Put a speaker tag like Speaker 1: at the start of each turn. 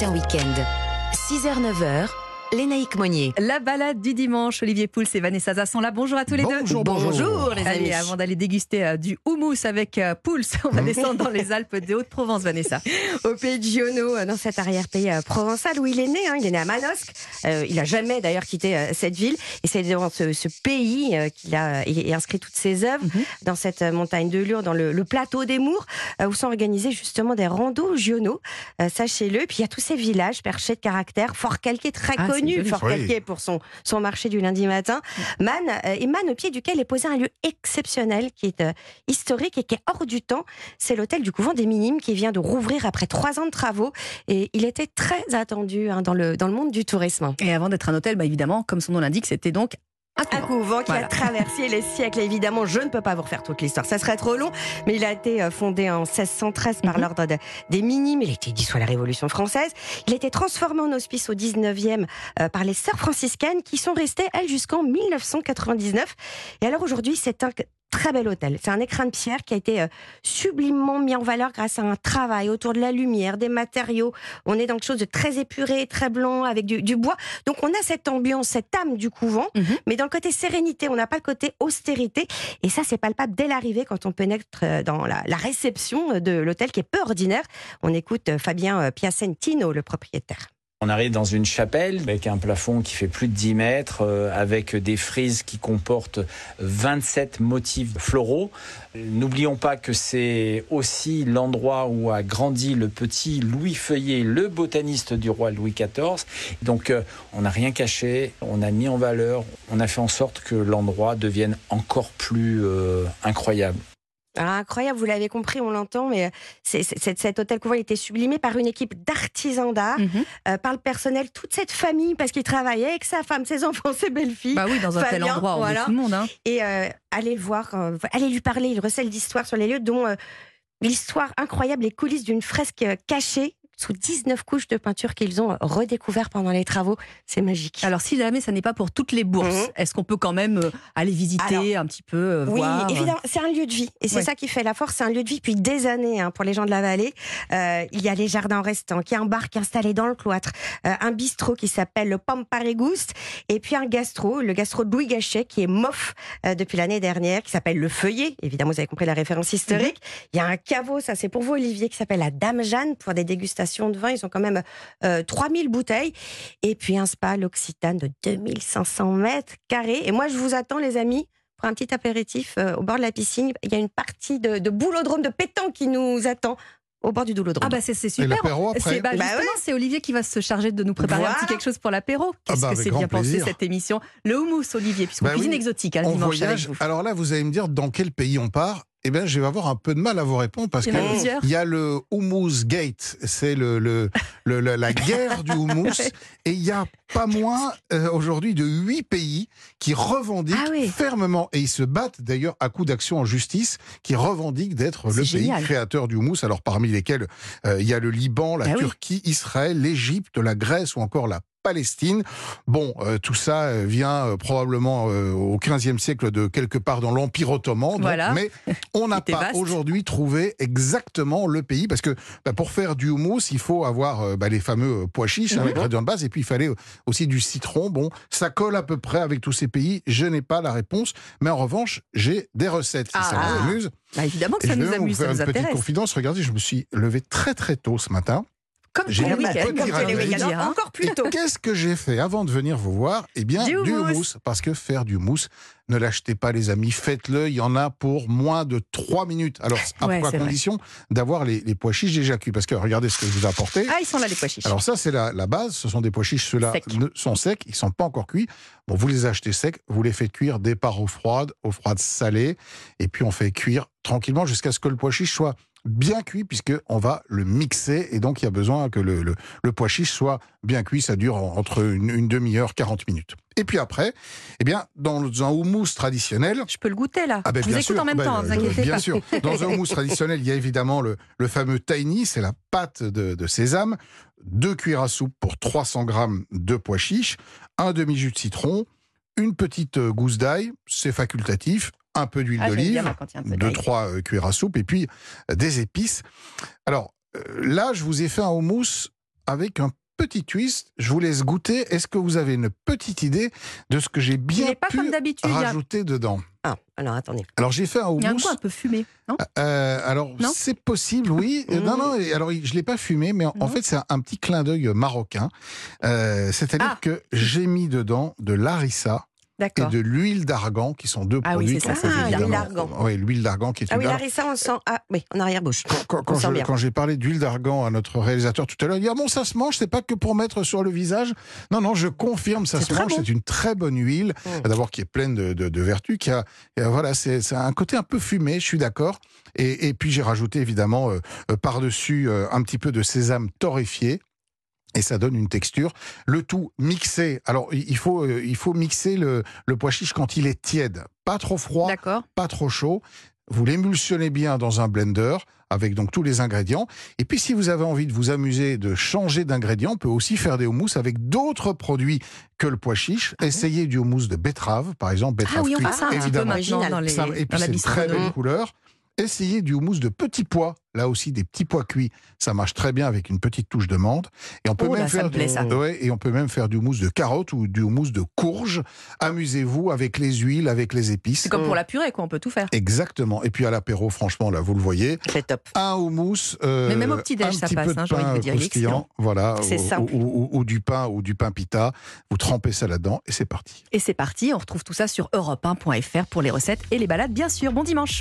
Speaker 1: matin week-end. 6h-9h, Lénaïque Monnier.
Speaker 2: La balade du dimanche, Olivier Pouls et Vanessa Zas sont là. Bonjour à tous les deux.
Speaker 3: Bonjour, bonjour.
Speaker 2: les amis. avant d'aller déguster euh, du houmous avec euh, Pouls, on va descendre dans les Alpes de Haute-Provence, Vanessa.
Speaker 3: Au pays de Giono, euh, dans cet arrière-pays provençal où il est né. Hein. il est né à Manosque. il n'a jamais d'ailleurs quitté cette ville. Et c'est dans ce, pays qu'il a inscrit toutes ses œuvres, mhm. dans cette montagne de Lure, dans le, plateau des Mours, où sont organisés justement des randos Giono. Sachez-le. Puis il y a tous ces villages perchés de caractère, fort calqués, très ah, fort calqué pour son, son marché du lundi matin. Man, euh, et Man, au pied duquel est posé un lieu exceptionnel qui est euh, historique et qui est hors du temps. C'est l'hôtel du couvent des Minimes qui vient de rouvrir après trois ans de travaux. Et il était très attendu hein, dans, le, dans le monde du tourisme.
Speaker 2: Et avant d'être un hôtel, bah évidemment, comme son nom l'indique, c'était donc
Speaker 3: un couvent qui a traversé les siècles. Évidemment, je ne peux pas vous refaire toute l'histoire, ça serait trop long, mais il a été euh, fondé en 1613 par mhm. l'ordre des Minimes. Il a été dissous à la Révolution française. Il a été transformé en hospice au 19e euh, par les sœurs franciscaines qui sont restées, elles, jusqu'en 1999. Et alors aujourd'hui, c'est un très bel hôtel. C'est un écrin de pierre qui a été euh, sublimement mis en valeur grâce à un travail autour de la lumière, des matériaux. On est dans quelque chose de très épuré, très blanc, avec du, bois. Donc on a cette ambiance, cette âme du couvent, mhm. mais dans le côté sérénité, on n'a pas le côté austérité. Et ça, c'est palpable dès l'arrivée quand on pénètre euh, dans la, réception de l'hôtel qui est peu ordinaire. On écoute euh, Fabien Piacentino, le propriétaire.
Speaker 4: On arrive dans une chapelle avec un plafond qui fait plus de 10 mètres, euh, avec des frises qui comportent 27 motifs floraux. N'oublions pas que c'est aussi l'endroit où a grandi le petit Louis Feuillet, le botaniste du roi Louis XIV. Donc euh, on n'a rien caché, on a mis en valeur, on a fait en sorte que l'endroit devienne encore plus euh, incroyable.
Speaker 3: Ah, incroyable, vous l'avez compris, on l'entend, mais euh, c'est, cet hôtel couvent a été sublimé par une équipe d'artisans d'art, mhm. euh, par le personnel, toute cette famille, parce qu'il travaillait avec sa femme, ses enfants, ses belles-filles.
Speaker 2: Bah oui, dans un tel endroit, on tout le monde. Hein.
Speaker 3: Et euh, allez le voir, allez lui parler, il recèle d'histoires sur les lieux, dont l'histoire incroyable, les coulisses d'une fresque cachée sous 19 couches de peinture qu'ils ont redécouvert pendant les travaux. C'est magique.
Speaker 2: Alors, si jamais ça n'est pas pour toutes les bourses, mhm. est-ce qu'on peut quand même euh, aller visiter un petit peu, euh,
Speaker 3: oui, évidemment, c'est un lieu de vie. Et c'est ça qui fait la force. C'est un lieu de vie depuis des années hein, pour les gens de la vallée. Euh, il y a les jardins restants, qui est un bar qui est installé dans le cloître, un bistrot qui s'appelle le Pamparegouste, et puis un gastro, le gastro de Louis Gachet, qui est mof depuis l'année dernière, qui s'appelle le Feuillet. Évidemment, vous avez compris la référence historique. Mhm. Il y a un caveau, ça c'est pour vous, Olivier, qui s'appelle la Dame Jeanne, pour des dégustations de vin. Ils ont quand même 3000 euh, bouteilles. Et puis un spa, l'Occitane, de 2500 mètres carrés. Et moi, je vous attends, les amis, pour un petit apéritif euh, au bord de la piscine. Il y a une partie de, de boulodrome, de pétanque qui nous attend au bord du doulodrome.
Speaker 2: Ah bah c'est super. C'est bah, bah c'est Olivier qui va se charger de nous préparer un petit quelque chose pour l'apéro. Ah Qu'est-ce bah, que c'est bien pensé cette émission. Le houmous Olivier, puisqu'on bah cuisine exotique hein, dimanche avec vous.
Speaker 5: Alors là, vous allez me dire dans quel pays on part eh bien, je vais avoir un peu de mal à vous répondre parce qu'il y a le Hummus Gate, c'est le, le, la guerre du houmous, et il y a pas moins euh, aujourd'hui de huit pays qui revendiquent ah fermement, et ils se battent d'ailleurs à coup d'action en justice, qui revendiquent d'être le pays créateur du houmous. Alors parmi lesquels euh, il y a le Liban, la ah Turquie, Israël, l'Égypte, la Grèce ou encore la Palestine. Bon, euh, tout ça euh, vient euh, probablement au XVe siècle de quelque part dans l'Empire ottoman, mais on n'a pas aujourd'hui trouvé exactement le pays, parce que bah, pour faire du houmous, il faut avoir bah, les fameux pois chiches, hein, mhm. de base, et puis il fallait aussi du citron. Bon, ça colle à peu près avec tous ces pays. Je n'ai pas la réponse, mais en revanche, j'ai des recettes si ça vous
Speaker 2: ah. amuse. Bah, évidemment que ça nous amuse,
Speaker 5: vous faire une petite confidence. Regardez, je me suis levé très très tôt ce matin.
Speaker 3: Comme j'ai encore plus tôt.
Speaker 5: Qu'est-ce que j'ai fait avant de venir vous voir? Eh bien, du, houmous. Parce que faire du mousse, ne l'achetez pas, les amis. Faites-le. Il y en a pour moins de 3 minutes. Alors, à condition d'avoir les, pois chiches déjà cuits? Parce que regardez ce que je vous ai apporté.
Speaker 3: Ah, ils sont là, les pois chiches.
Speaker 5: Alors, ça, c'est la, base. Ce sont des pois chiches. Ceux-là sont secs. Ils ne sont pas encore cuits. Bon, vous les achetez secs. Vous les faites cuire départ eau froide, eau froide salée. Et puis, on fait cuire tranquillement jusqu'à ce que le pois chiche soit bien cuit puisque on va le mixer et donc il y a besoin que le, le, pois chiche soit bien cuit. Ça dure entre une, demi-heure, 40 minutes. Et puis après, eh bien, dans un houmous traditionnel.
Speaker 2: Je peux le goûter là. Ah ben, Je vous écoute en même ah temps,
Speaker 5: ben,
Speaker 2: vous
Speaker 5: Bien sûr. Dans un houmous traditionnel, il y a évidemment le, le fameux tahini, c'est la pâte de, de, sésame, deux cuillères à soupe pour 300 grammes de pois chiches, un demi-jus de citron, une petite gousse d'ail, c'est facultatif, un peu d'huile ah, d'olive, deux, trois euh, cuillères à soupe, et puis euh, des épices. Alors euh, là, je vous ai fait un houmous avec un petit twist. Je vous laisse goûter. Est-ce que vous avez une petite idée de ce que j'ai bien pu rajouter dedans?
Speaker 3: Ah, alors attendez.
Speaker 5: Alors j'ai fait un houmous. Il y a
Speaker 2: un goût un peu fumé, non?
Speaker 5: Euh, Alors c'est possible, oui. Non, non. Alors je l'ai pas fumé, mais en, fait c'est un, petit clin d'œil marocain. Euh, c'est-à-dire ah. que j'ai mis dedans de l'arissa et de l'huile d'argan, qui sont deux
Speaker 3: ah
Speaker 5: produits.
Speaker 3: Oui, c'est ça, ah, l'huile d'argan.
Speaker 5: Oui, l'huile d'argan qui est
Speaker 3: Ah oui, ça, on sent. Ah, oui, en arrière-bouche.
Speaker 5: Quand, j'ai parlé d'huile d'argan à notre réalisateur tout à l'heure, il dit Ah bon, ça se mange, c'est pas que pour mettre sur le visage? Non, non, je confirme, ça se mange. C'est une très bonne huile, mmh. d'abord qui est pleine de, de, vertus, qui a. Voilà, c'est un côté un peu fumé, je suis d'accord. Et, et, puis j'ai rajouté évidemment euh, euh, par-dessus euh, un petit peu de sésame torréfié et ça donne une texture. Le tout mixé. Alors, il faut, euh, il faut mixer le, le pois chiche quand il est tiède. Pas trop froid, pas trop chaud. Vous l'émulsionnez bien dans un blender avec donc tous les ingrédients. Et puis, si vous avez envie de vous amuser, de changer d'ingrédients, on peut aussi faire des houmous avec d'autres produits que le pois chiche. Ah Essayez du houmous de betterave, par exemple. Betterave
Speaker 2: ah oui, on ça évidemment. dans les,
Speaker 5: et puis, c'est une très belle couleur. Essayez du houmous de petits pois. Là aussi, des petits pois cuits, ça marche très bien avec une petite touche de menthe. Et on peut, oh même, faire du... et on peut même faire du houmous de carottes ou du houmous de courge. Amusez-vous avec les huiles, avec les épices.
Speaker 2: C'est comme pour la purée, quoi. On peut tout faire.
Speaker 5: Exactement. Et puis à l'apéro, franchement, là, vous le voyez.
Speaker 3: C'est top.
Speaker 5: Un houmous. Euh,
Speaker 2: Mais même au petit-déj, ça passe, hein, j'ai envie de dire.
Speaker 5: Voilà. Ou, ou, du pain ou du pain pita. Vous trempez ça là-dedans et c'est parti.
Speaker 2: Et c'est parti. On retrouve tout ça sur europe1.fr pour les recettes et les balades, bien sûr. Bon dimanche.